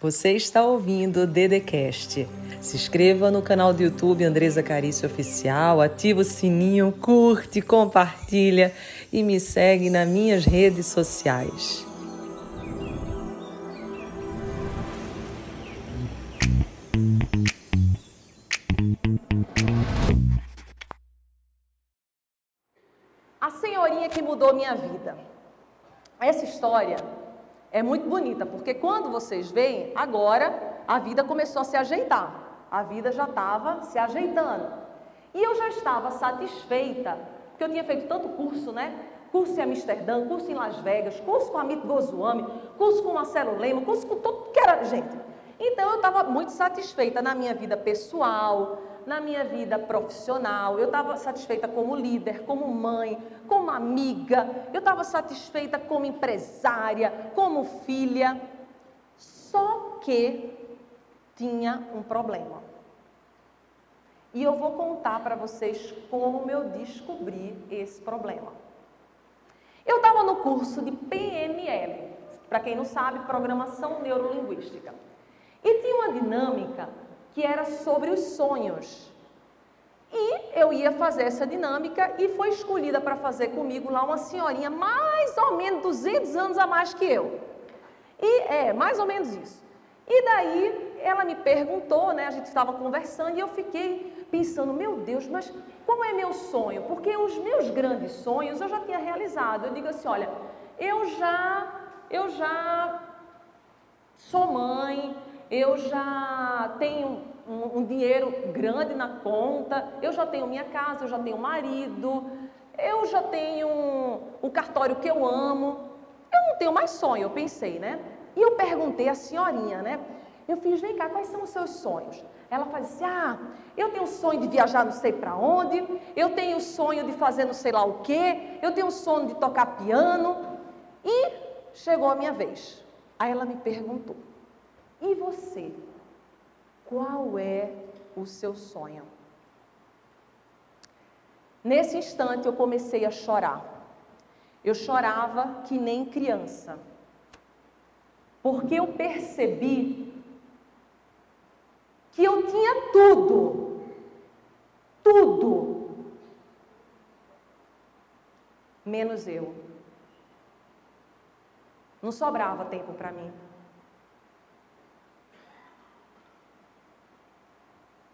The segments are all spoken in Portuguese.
Você está ouvindo o Dedecast. Se inscreva no canal do YouTube Andresa Carício Oficial, ativa o sininho, curte, compartilha e me segue nas minhas redes sociais. A senhorinha que mudou minha vida. Essa história é muito bonita, porque quando vocês veem, agora a vida começou a se ajeitar. A vida já estava se ajeitando. E eu já estava satisfeita, porque eu tinha feito tanto curso, né? Curso em Amsterdã, curso em Las Vegas, curso com Amit Goswami, curso com Marcelo Lema, curso com todo que era gente. Então eu estava muito satisfeita na minha vida pessoal, na minha vida profissional, eu estava satisfeita como líder, como mãe, como amiga, eu estava satisfeita como empresária, como filha. Só que tinha um problema. E eu vou contar para vocês como eu descobri esse problema. Eu estava no curso de PNL, para quem não sabe, Programação Neurolinguística. E tinha uma dinâmica que era sobre os sonhos. E eu ia fazer essa dinâmica e foi escolhida para fazer comigo lá uma senhorinha mais ou menos 200 anos a mais que eu. E é, mais ou menos isso. E daí ela me perguntou, né, a gente estava conversando e eu fiquei pensando, meu Deus, mas qual é meu sonho? Porque os meus grandes sonhos eu já tinha realizado. Eu digo assim, olha, eu já eu já sou mãe, eu já tenho um, um, dinheiro grande na conta, eu já tenho minha casa, eu já tenho marido, eu já tenho um, um cartório que eu amo. Eu não tenho mais sonho, eu pensei, né? E eu perguntei à senhorinha, né? Eu fiz, vem cá, quais são os seus sonhos? Ela faz assim: ah, eu tenho o sonho de viajar não sei para onde, eu tenho o sonho de fazer não sei lá o quê, eu tenho o sonho de tocar piano. E chegou a minha vez. Aí ela me perguntou: e você? Qual é o seu sonho? Nesse instante eu comecei a chorar. Eu chorava que nem criança. Porque eu percebi que eu tinha tudo. Tudo. Menos eu. Não sobrava tempo para mim.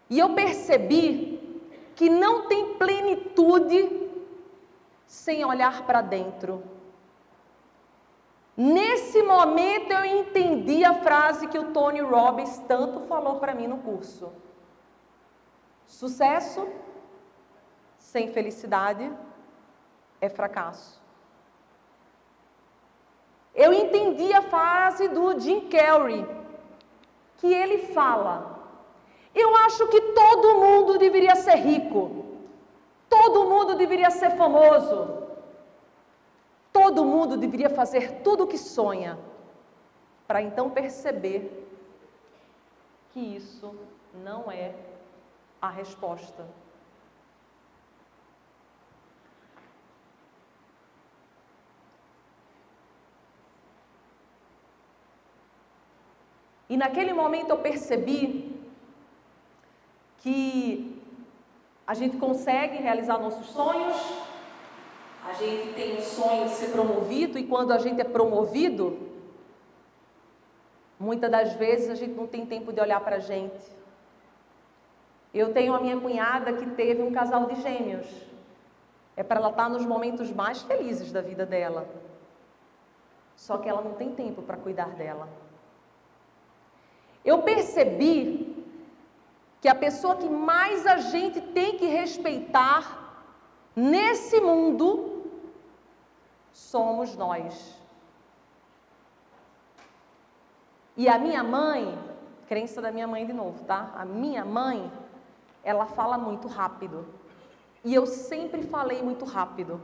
E eu percebi que não tem plenitude sem olhar para dentro. Nesse momento eu entendi a frase que o Tony Robbins tanto falou para mim no curso. Sucesso sem felicidade é fracasso. Eu entendi a frase do Jim Carrey, que ele fala: eu acho que todo mundo deveria ser rico. Todo mundo deveria ser famoso. Todo mundo deveria fazer tudo o que sonha, para então perceber que isso não é a resposta. E naquele momento eu percebi que a gente consegue realizar nossos sonhos, a gente tem o sonho de ser promovido, e quando a gente é promovido, muitas das vezes a gente não tem tempo de olhar para a gente. Eu tenho a minha cunhada que teve um casal de gêmeos. É para ela estar nos momentos mais felizes da vida dela. Só que ela não tem tempo para cuidar dela. Eu percebi que a pessoa que mais a gente tem que respeitar nesse mundo somos nós. E a minha mãe, crença da minha mãe de novo, tá? A minha mãe, ela fala muito rápido. E eu sempre falei muito rápido.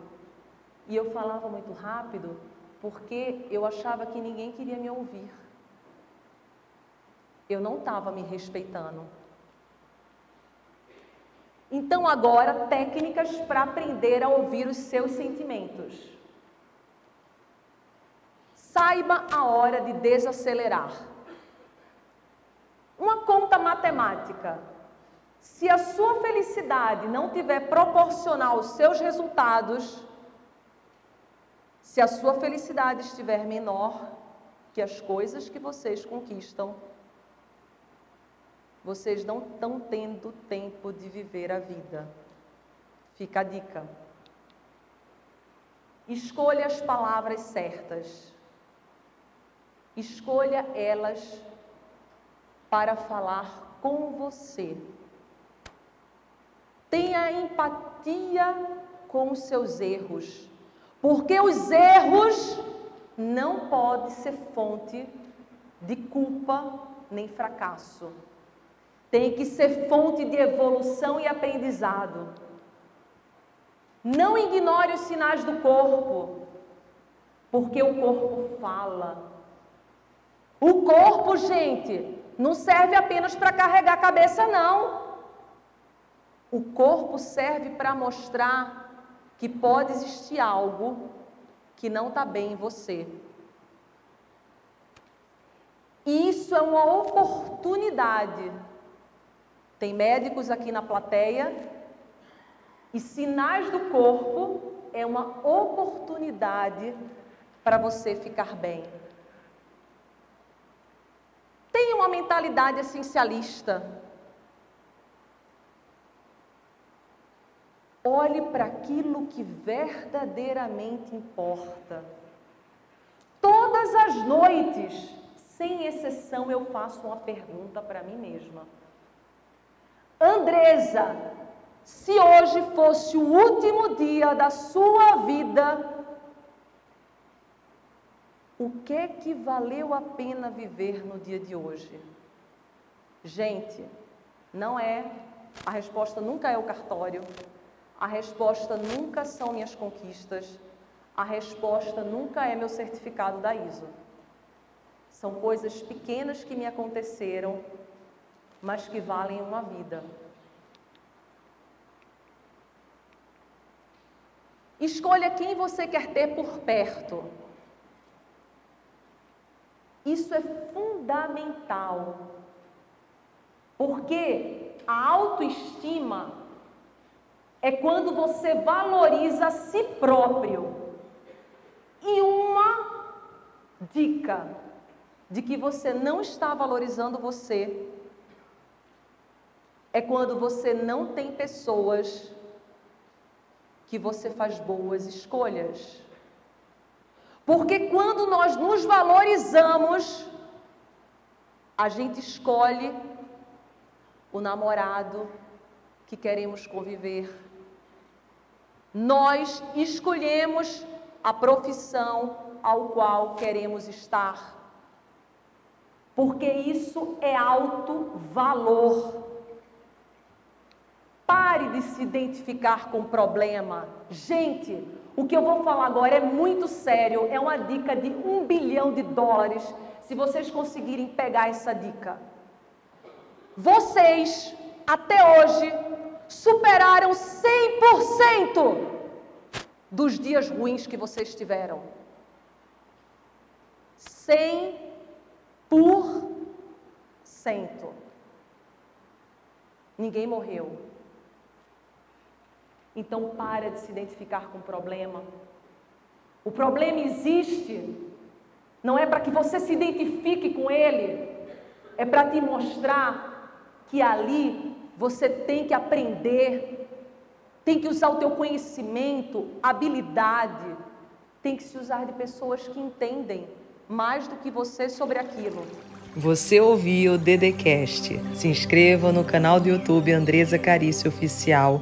E eu falava muito rápido porque eu achava que ninguém queria me ouvir. Eu não estava me respeitando. Então, agora, técnicas para aprender a ouvir os seus sentimentos. Saiba a hora de desacelerar. uma conta matemática. Se a sua felicidade não tiver proporcional aos seus resultados, se a sua felicidade estiver menor que as coisas que vocês conquistam, vocês não estão tendo tempo de viver a vida. Fica a dica. Escolha as palavras certas. Escolha elas para falar com você. Tenha empatia com os seus erros, porque os erros não podem ser fonte de culpa nem fracasso tem que ser fonte de evolução e aprendizado. Não ignore os sinais do corpo, porque o corpo fala. O corpo, gente, não serve apenas para carregar a cabeça, não. O corpo serve para mostrar que pode existir algo que não está bem em você. Isso é uma oportunidade tem médicos aqui na plateia e sinais do corpo é uma oportunidade para você ficar bem. Tenha uma mentalidade essencialista. Olhe para aquilo que verdadeiramente importa. Todas as noites, sem exceção, eu faço uma pergunta para mim mesma. Andresa, se hoje fosse o último dia da sua vida, o que que valeu a pena viver no dia de hoje? Gente, não é, a resposta nunca é o cartório, a resposta nunca são minhas conquistas, a resposta nunca é meu certificado da ISO. São coisas pequenas que me aconteceram mas que valem uma vida. Escolha quem você quer ter por perto. Isso é fundamental. Porque a autoestima é quando você valoriza a si próprio. E uma dica de que você não está valorizando você é quando você não tem pessoas que você faz boas escolhas. Porque quando nós nos valorizamos, a gente escolhe o namorado que queremos conviver. Nós escolhemos a profissão ao qual queremos estar. Porque isso é alto valor. Pare de se identificar com o problema. Gente, o que eu vou falar agora é muito sério. É uma dica de um bilhão de dólares. Se vocês conseguirem pegar essa dica. Vocês, até hoje, superaram 100% dos dias ruins que vocês tiveram. 100%. Ninguém morreu. Então para de se identificar com o problema. O problema existe, não é para que você se identifique com ele, é para te mostrar que ali você tem que aprender, tem que usar o teu conhecimento, habilidade, tem que se usar de pessoas que entendem mais do que você sobre aquilo. Você ouviu o Dedecast. Se inscreva no canal do YouTube Andresa Carício Oficial